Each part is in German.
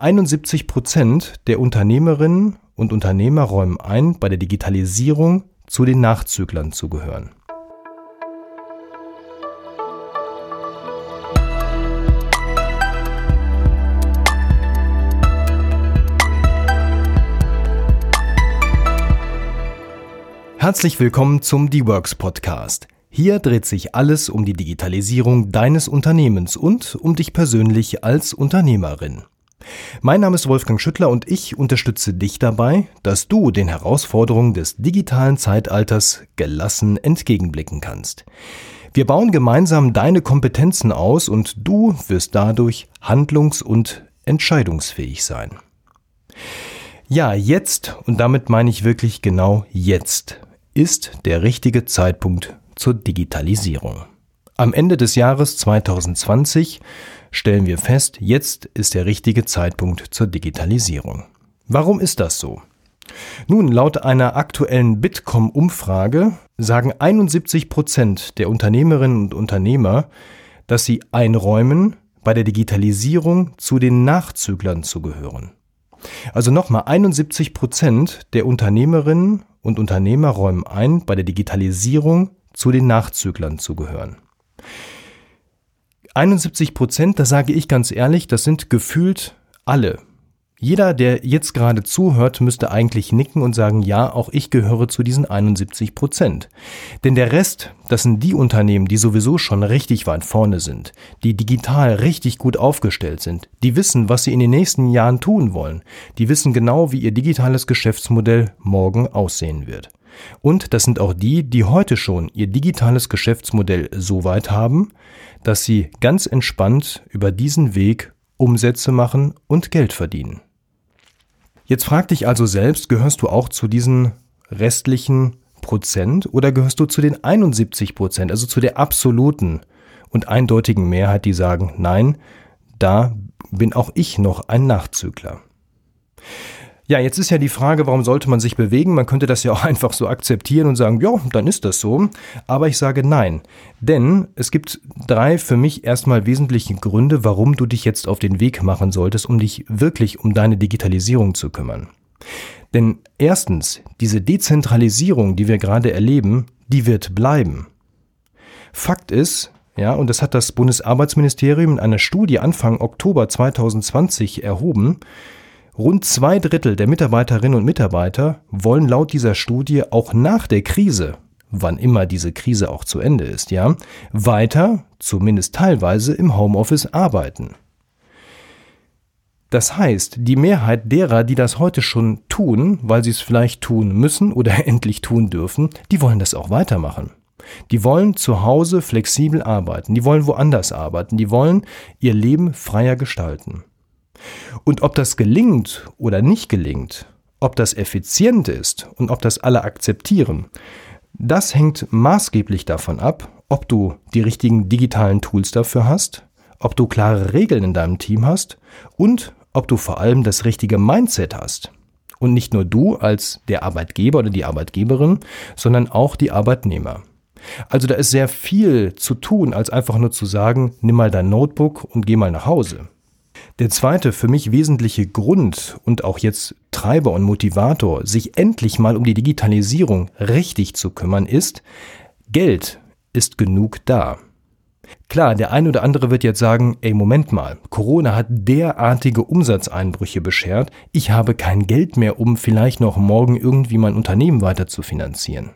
71 Prozent der Unternehmerinnen und Unternehmer räumen ein, bei der Digitalisierung zu den Nachzüglern zu gehören. Herzlich willkommen zum D-Works Podcast. Hier dreht sich alles um die Digitalisierung deines Unternehmens und um dich persönlich als Unternehmerin. Mein Name ist Wolfgang Schüttler und ich unterstütze dich dabei, dass du den Herausforderungen des digitalen Zeitalters gelassen entgegenblicken kannst. Wir bauen gemeinsam deine Kompetenzen aus und du wirst dadurch handlungs- und entscheidungsfähig sein. Ja, jetzt, und damit meine ich wirklich genau jetzt, ist der richtige Zeitpunkt zur Digitalisierung. Am Ende des Jahres 2020 stellen wir fest, jetzt ist der richtige Zeitpunkt zur Digitalisierung. Warum ist das so? Nun, laut einer aktuellen Bitkom-Umfrage sagen 71 Prozent der Unternehmerinnen und Unternehmer, dass sie einräumen, bei der Digitalisierung zu den Nachzüglern zu gehören. Also nochmal, 71 Prozent der Unternehmerinnen und Unternehmer räumen ein, bei der Digitalisierung zu den Nachzüglern zu gehören. 71 Prozent, da sage ich ganz ehrlich, das sind gefühlt alle. Jeder, der jetzt gerade zuhört, müsste eigentlich nicken und sagen, ja, auch ich gehöre zu diesen 71 Prozent. Denn der Rest, das sind die Unternehmen, die sowieso schon richtig weit vorne sind, die digital richtig gut aufgestellt sind, die wissen, was sie in den nächsten Jahren tun wollen, die wissen genau, wie ihr digitales Geschäftsmodell morgen aussehen wird. Und das sind auch die, die heute schon ihr digitales Geschäftsmodell so weit haben, dass sie ganz entspannt über diesen Weg Umsätze machen und Geld verdienen. Jetzt frag dich also selbst, gehörst du auch zu diesen restlichen Prozent oder gehörst du zu den 71 Prozent, also zu der absoluten und eindeutigen Mehrheit, die sagen, nein, da bin auch ich noch ein Nachzügler. Ja, jetzt ist ja die Frage, warum sollte man sich bewegen? Man könnte das ja auch einfach so akzeptieren und sagen, ja, dann ist das so. Aber ich sage nein. Denn es gibt drei für mich erstmal wesentliche Gründe, warum du dich jetzt auf den Weg machen solltest, um dich wirklich um deine Digitalisierung zu kümmern. Denn erstens, diese Dezentralisierung, die wir gerade erleben, die wird bleiben. Fakt ist, ja, und das hat das Bundesarbeitsministerium in einer Studie Anfang Oktober 2020 erhoben, Rund zwei Drittel der Mitarbeiterinnen und Mitarbeiter wollen laut dieser Studie auch nach der Krise, wann immer diese Krise auch zu Ende ist, ja, weiter, zumindest teilweise im Homeoffice arbeiten. Das heißt, die Mehrheit derer, die das heute schon tun, weil sie es vielleicht tun müssen oder endlich tun dürfen, die wollen das auch weitermachen. Die wollen zu Hause flexibel arbeiten, die wollen woanders arbeiten, die wollen ihr Leben freier gestalten. Und ob das gelingt oder nicht gelingt, ob das effizient ist und ob das alle akzeptieren, das hängt maßgeblich davon ab, ob du die richtigen digitalen Tools dafür hast, ob du klare Regeln in deinem Team hast und ob du vor allem das richtige Mindset hast. Und nicht nur du als der Arbeitgeber oder die Arbeitgeberin, sondern auch die Arbeitnehmer. Also da ist sehr viel zu tun, als einfach nur zu sagen, nimm mal dein Notebook und geh mal nach Hause. Der zweite für mich wesentliche Grund und auch jetzt Treiber und Motivator, sich endlich mal um die Digitalisierung richtig zu kümmern, ist, Geld ist genug da. Klar, der eine oder andere wird jetzt sagen, ey, Moment mal, Corona hat derartige Umsatzeinbrüche beschert, ich habe kein Geld mehr, um vielleicht noch morgen irgendwie mein Unternehmen weiter zu finanzieren.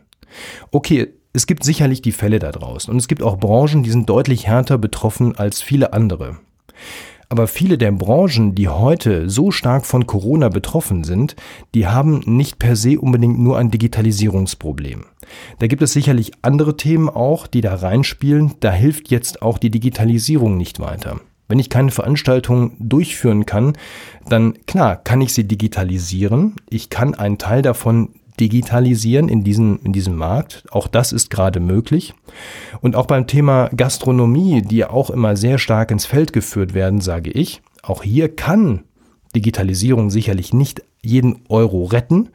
Okay, es gibt sicherlich die Fälle da draußen und es gibt auch Branchen, die sind deutlich härter betroffen als viele andere. Aber viele der Branchen, die heute so stark von Corona betroffen sind, die haben nicht per se unbedingt nur ein Digitalisierungsproblem. Da gibt es sicherlich andere Themen auch, die da reinspielen. Da hilft jetzt auch die Digitalisierung nicht weiter. Wenn ich keine Veranstaltung durchführen kann, dann klar kann ich sie digitalisieren. Ich kann einen Teil davon digitalisieren in diesem, in diesem Markt. Auch das ist gerade möglich. Und auch beim Thema Gastronomie, die auch immer sehr stark ins Feld geführt werden, sage ich, auch hier kann Digitalisierung sicherlich nicht jeden Euro retten,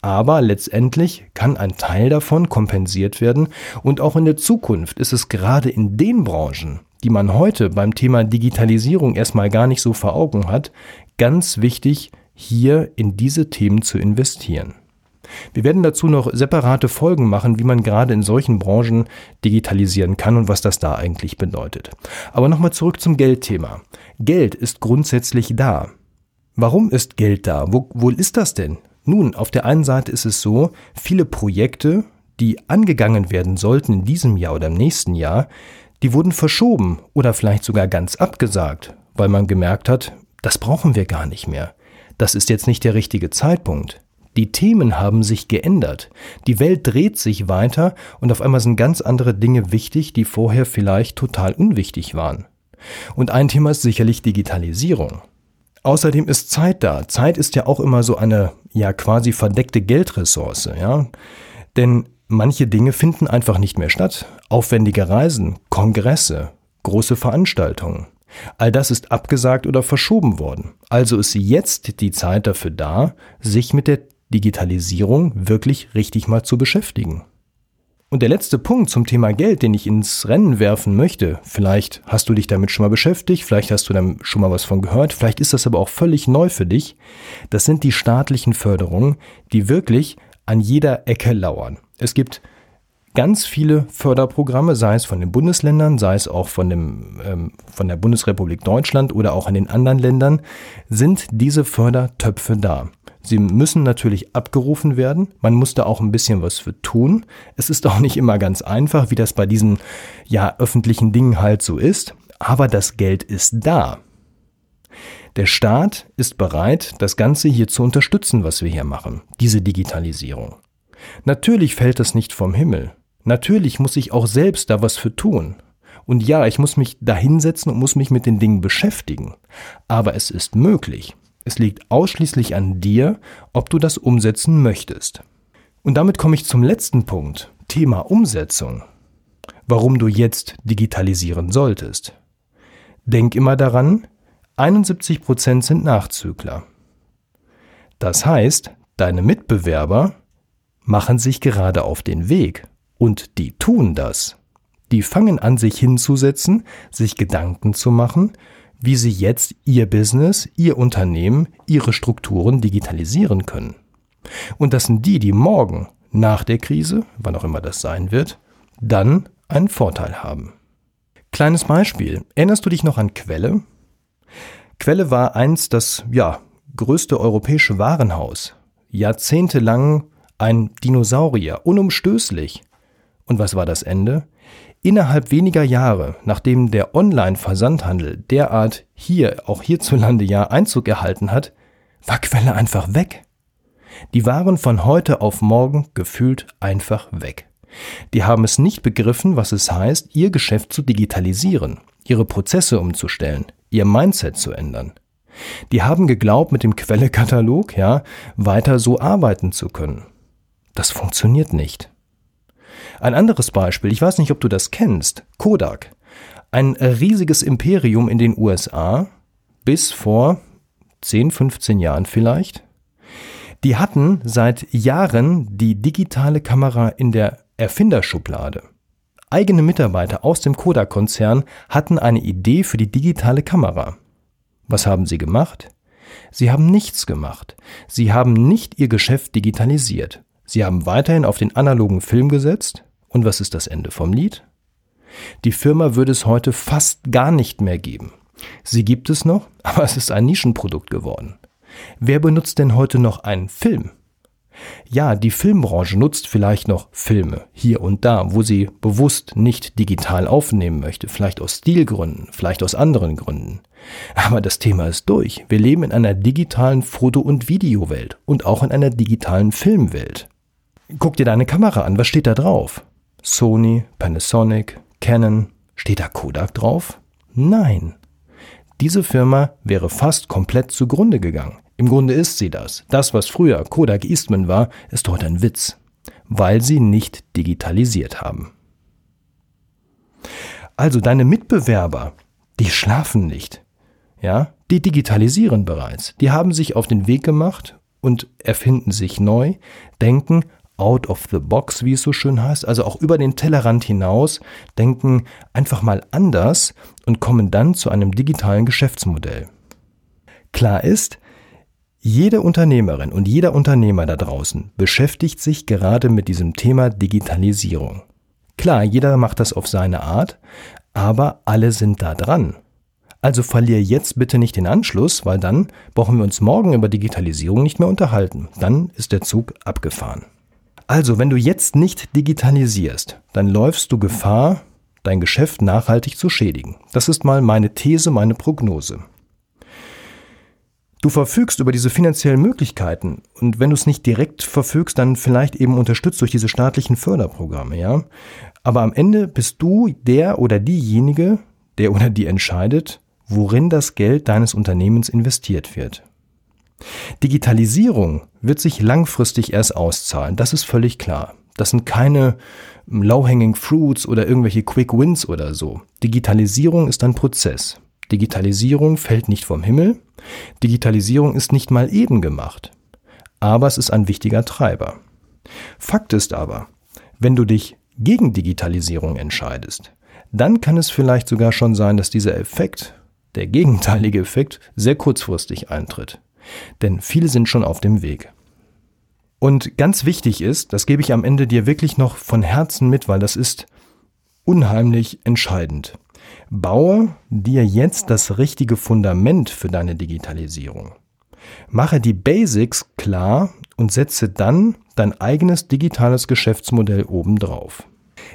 aber letztendlich kann ein Teil davon kompensiert werden und auch in der Zukunft ist es gerade in den Branchen, die man heute beim Thema Digitalisierung erstmal gar nicht so vor Augen hat, ganz wichtig, hier in diese Themen zu investieren. Wir werden dazu noch separate Folgen machen, wie man gerade in solchen Branchen digitalisieren kann und was das da eigentlich bedeutet. Aber nochmal zurück zum Geldthema. Geld ist grundsätzlich da. Warum ist Geld da? Wo, wo ist das denn? Nun, auf der einen Seite ist es so, viele Projekte, die angegangen werden sollten in diesem Jahr oder im nächsten Jahr, die wurden verschoben oder vielleicht sogar ganz abgesagt, weil man gemerkt hat, das brauchen wir gar nicht mehr. Das ist jetzt nicht der richtige Zeitpunkt. Die Themen haben sich geändert. Die Welt dreht sich weiter und auf einmal sind ganz andere Dinge wichtig, die vorher vielleicht total unwichtig waren. Und ein Thema ist sicherlich Digitalisierung. Außerdem ist Zeit da. Zeit ist ja auch immer so eine ja quasi verdeckte Geldressource, ja? Denn manche Dinge finden einfach nicht mehr statt. Aufwendige Reisen, Kongresse, große Veranstaltungen. All das ist abgesagt oder verschoben worden. Also ist jetzt die Zeit dafür da, sich mit der Digitalisierung wirklich richtig mal zu beschäftigen. Und der letzte Punkt zum Thema Geld, den ich ins Rennen werfen möchte, vielleicht hast du dich damit schon mal beschäftigt, vielleicht hast du dann schon mal was von gehört, vielleicht ist das aber auch völlig neu für dich, das sind die staatlichen Förderungen, die wirklich an jeder Ecke lauern. Es gibt ganz viele Förderprogramme, sei es von den Bundesländern, sei es auch von, dem, ähm, von der Bundesrepublik Deutschland oder auch in den anderen Ländern, sind diese Fördertöpfe da. Sie müssen natürlich abgerufen werden. Man muss da auch ein bisschen was für tun. Es ist auch nicht immer ganz einfach, wie das bei diesen ja öffentlichen Dingen halt so ist. Aber das Geld ist da. Der Staat ist bereit, das Ganze hier zu unterstützen, was wir hier machen, diese Digitalisierung. Natürlich fällt das nicht vom Himmel. Natürlich muss ich auch selbst da was für tun. Und ja, ich muss mich da hinsetzen und muss mich mit den Dingen beschäftigen. Aber es ist möglich. Es liegt ausschließlich an dir, ob du das umsetzen möchtest. Und damit komme ich zum letzten Punkt, Thema Umsetzung. Warum du jetzt digitalisieren solltest. Denk immer daran, 71% sind Nachzügler. Das heißt, deine Mitbewerber machen sich gerade auf den Weg und die tun das. Die fangen an, sich hinzusetzen, sich Gedanken zu machen, wie sie jetzt ihr Business, ihr Unternehmen, ihre Strukturen digitalisieren können. Und das sind die, die morgen, nach der Krise, wann auch immer das sein wird, dann einen Vorteil haben. Kleines Beispiel. Erinnerst du dich noch an Quelle? Quelle war einst das, ja, größte europäische Warenhaus. Jahrzehntelang ein Dinosaurier, unumstößlich. Und was war das Ende? Innerhalb weniger Jahre, nachdem der Online-Versandhandel derart hier, auch hierzulande ja Einzug erhalten hat, war Quelle einfach weg. Die waren von heute auf morgen gefühlt einfach weg. Die haben es nicht begriffen, was es heißt, ihr Geschäft zu digitalisieren, ihre Prozesse umzustellen, ihr Mindset zu ändern. Die haben geglaubt, mit dem Quellekatalog, ja, weiter so arbeiten zu können. Das funktioniert nicht. Ein anderes Beispiel, ich weiß nicht, ob du das kennst, Kodak. Ein riesiges Imperium in den USA, bis vor 10, 15 Jahren vielleicht. Die hatten seit Jahren die digitale Kamera in der Erfinderschublade. Eigene Mitarbeiter aus dem Kodak-Konzern hatten eine Idee für die digitale Kamera. Was haben sie gemacht? Sie haben nichts gemacht. Sie haben nicht ihr Geschäft digitalisiert. Sie haben weiterhin auf den analogen Film gesetzt. Und was ist das Ende vom Lied? Die Firma würde es heute fast gar nicht mehr geben. Sie gibt es noch, aber es ist ein Nischenprodukt geworden. Wer benutzt denn heute noch einen Film? Ja, die Filmbranche nutzt vielleicht noch Filme hier und da, wo sie bewusst nicht digital aufnehmen möchte, vielleicht aus Stilgründen, vielleicht aus anderen Gründen. Aber das Thema ist durch. Wir leben in einer digitalen Foto- und Videowelt und auch in einer digitalen Filmwelt. Guck dir deine Kamera an, was steht da drauf? Sony, Panasonic, Canon. Steht da Kodak drauf? Nein. Diese Firma wäre fast komplett zugrunde gegangen. Im Grunde ist sie das. Das, was früher Kodak Eastman war, ist heute ein Witz, weil sie nicht digitalisiert haben. Also deine Mitbewerber, die schlafen nicht. Ja, die digitalisieren bereits. Die haben sich auf den Weg gemacht und erfinden sich neu, denken, out of the box, wie es so schön heißt, also auch über den Tellerrand hinaus, denken einfach mal anders und kommen dann zu einem digitalen Geschäftsmodell. Klar ist, jede Unternehmerin und jeder Unternehmer da draußen beschäftigt sich gerade mit diesem Thema Digitalisierung. Klar, jeder macht das auf seine Art, aber alle sind da dran. Also verlier jetzt bitte nicht den Anschluss, weil dann brauchen wir uns morgen über Digitalisierung nicht mehr unterhalten. Dann ist der Zug abgefahren. Also, wenn du jetzt nicht digitalisierst, dann läufst du Gefahr, dein Geschäft nachhaltig zu schädigen. Das ist mal meine These, meine Prognose. Du verfügst über diese finanziellen Möglichkeiten und wenn du es nicht direkt verfügst, dann vielleicht eben unterstützt durch diese staatlichen Förderprogramme, ja. Aber am Ende bist du der oder diejenige, der oder die entscheidet, worin das Geld deines Unternehmens investiert wird. Digitalisierung wird sich langfristig erst auszahlen, das ist völlig klar. Das sind keine low-hanging fruits oder irgendwelche quick wins oder so. Digitalisierung ist ein Prozess. Digitalisierung fällt nicht vom Himmel. Digitalisierung ist nicht mal eben gemacht. Aber es ist ein wichtiger Treiber. Fakt ist aber, wenn du dich gegen Digitalisierung entscheidest, dann kann es vielleicht sogar schon sein, dass dieser Effekt, der gegenteilige Effekt, sehr kurzfristig eintritt. Denn viele sind schon auf dem Weg. Und ganz wichtig ist, das gebe ich am Ende dir wirklich noch von Herzen mit, weil das ist unheimlich entscheidend. Baue dir jetzt das richtige Fundament für deine Digitalisierung. Mache die Basics klar und setze dann dein eigenes digitales Geschäftsmodell obendrauf.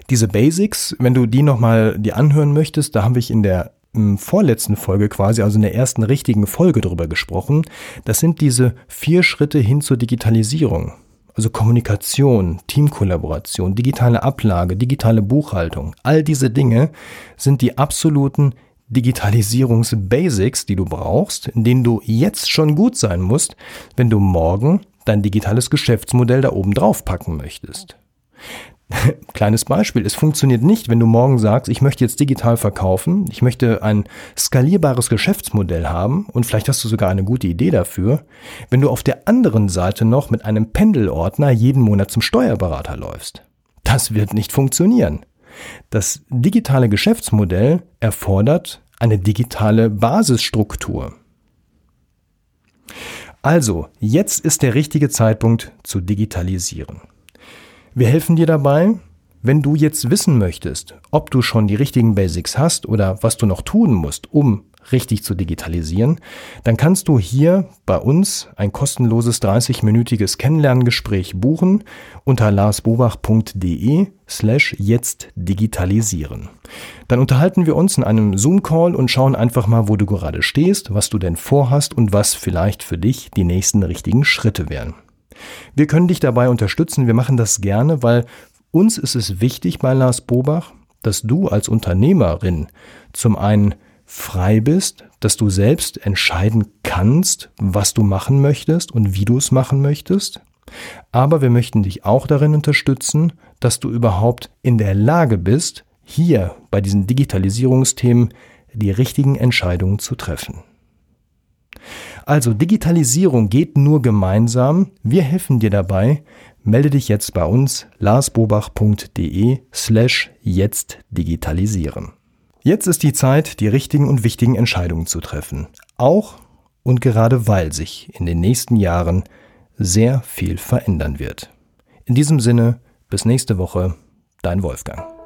Diese Basics, wenn du die nochmal dir anhören möchtest, da habe ich in der vorletzten Folge quasi, also in der ersten richtigen Folge drüber gesprochen. Das sind diese vier Schritte hin zur Digitalisierung. Also Kommunikation, Teamkollaboration, digitale Ablage, digitale Buchhaltung, all diese Dinge sind die absoluten Digitalisierungsbasics, die du brauchst, in denen du jetzt schon gut sein musst, wenn du morgen dein digitales Geschäftsmodell da oben drauf packen möchtest. Kleines Beispiel, es funktioniert nicht, wenn du morgen sagst, ich möchte jetzt digital verkaufen, ich möchte ein skalierbares Geschäftsmodell haben und vielleicht hast du sogar eine gute Idee dafür, wenn du auf der anderen Seite noch mit einem Pendelordner jeden Monat zum Steuerberater läufst. Das wird nicht funktionieren. Das digitale Geschäftsmodell erfordert eine digitale Basisstruktur. Also, jetzt ist der richtige Zeitpunkt zu digitalisieren. Wir helfen dir dabei, wenn du jetzt wissen möchtest, ob du schon die richtigen Basics hast oder was du noch tun musst, um richtig zu digitalisieren, dann kannst du hier bei uns ein kostenloses 30-minütiges Kennenlerngespräch buchen unter larsbobach.de slash jetzt digitalisieren. Dann unterhalten wir uns in einem Zoom-Call und schauen einfach mal, wo du gerade stehst, was du denn vorhast und was vielleicht für dich die nächsten richtigen Schritte wären. Wir können dich dabei unterstützen. Wir machen das gerne, weil uns ist es wichtig bei Lars Bobach, dass du als Unternehmerin zum einen frei bist, dass du selbst entscheiden kannst, was du machen möchtest und wie du es machen möchtest. Aber wir möchten dich auch darin unterstützen, dass du überhaupt in der Lage bist, hier bei diesen Digitalisierungsthemen die richtigen Entscheidungen zu treffen. Also Digitalisierung geht nur gemeinsam. Wir helfen dir dabei. Melde dich jetzt bei uns larsbobach.de slash jetzt digitalisieren. Jetzt ist die Zeit, die richtigen und wichtigen Entscheidungen zu treffen. Auch und gerade weil sich in den nächsten Jahren sehr viel verändern wird. In diesem Sinne, bis nächste Woche, dein Wolfgang.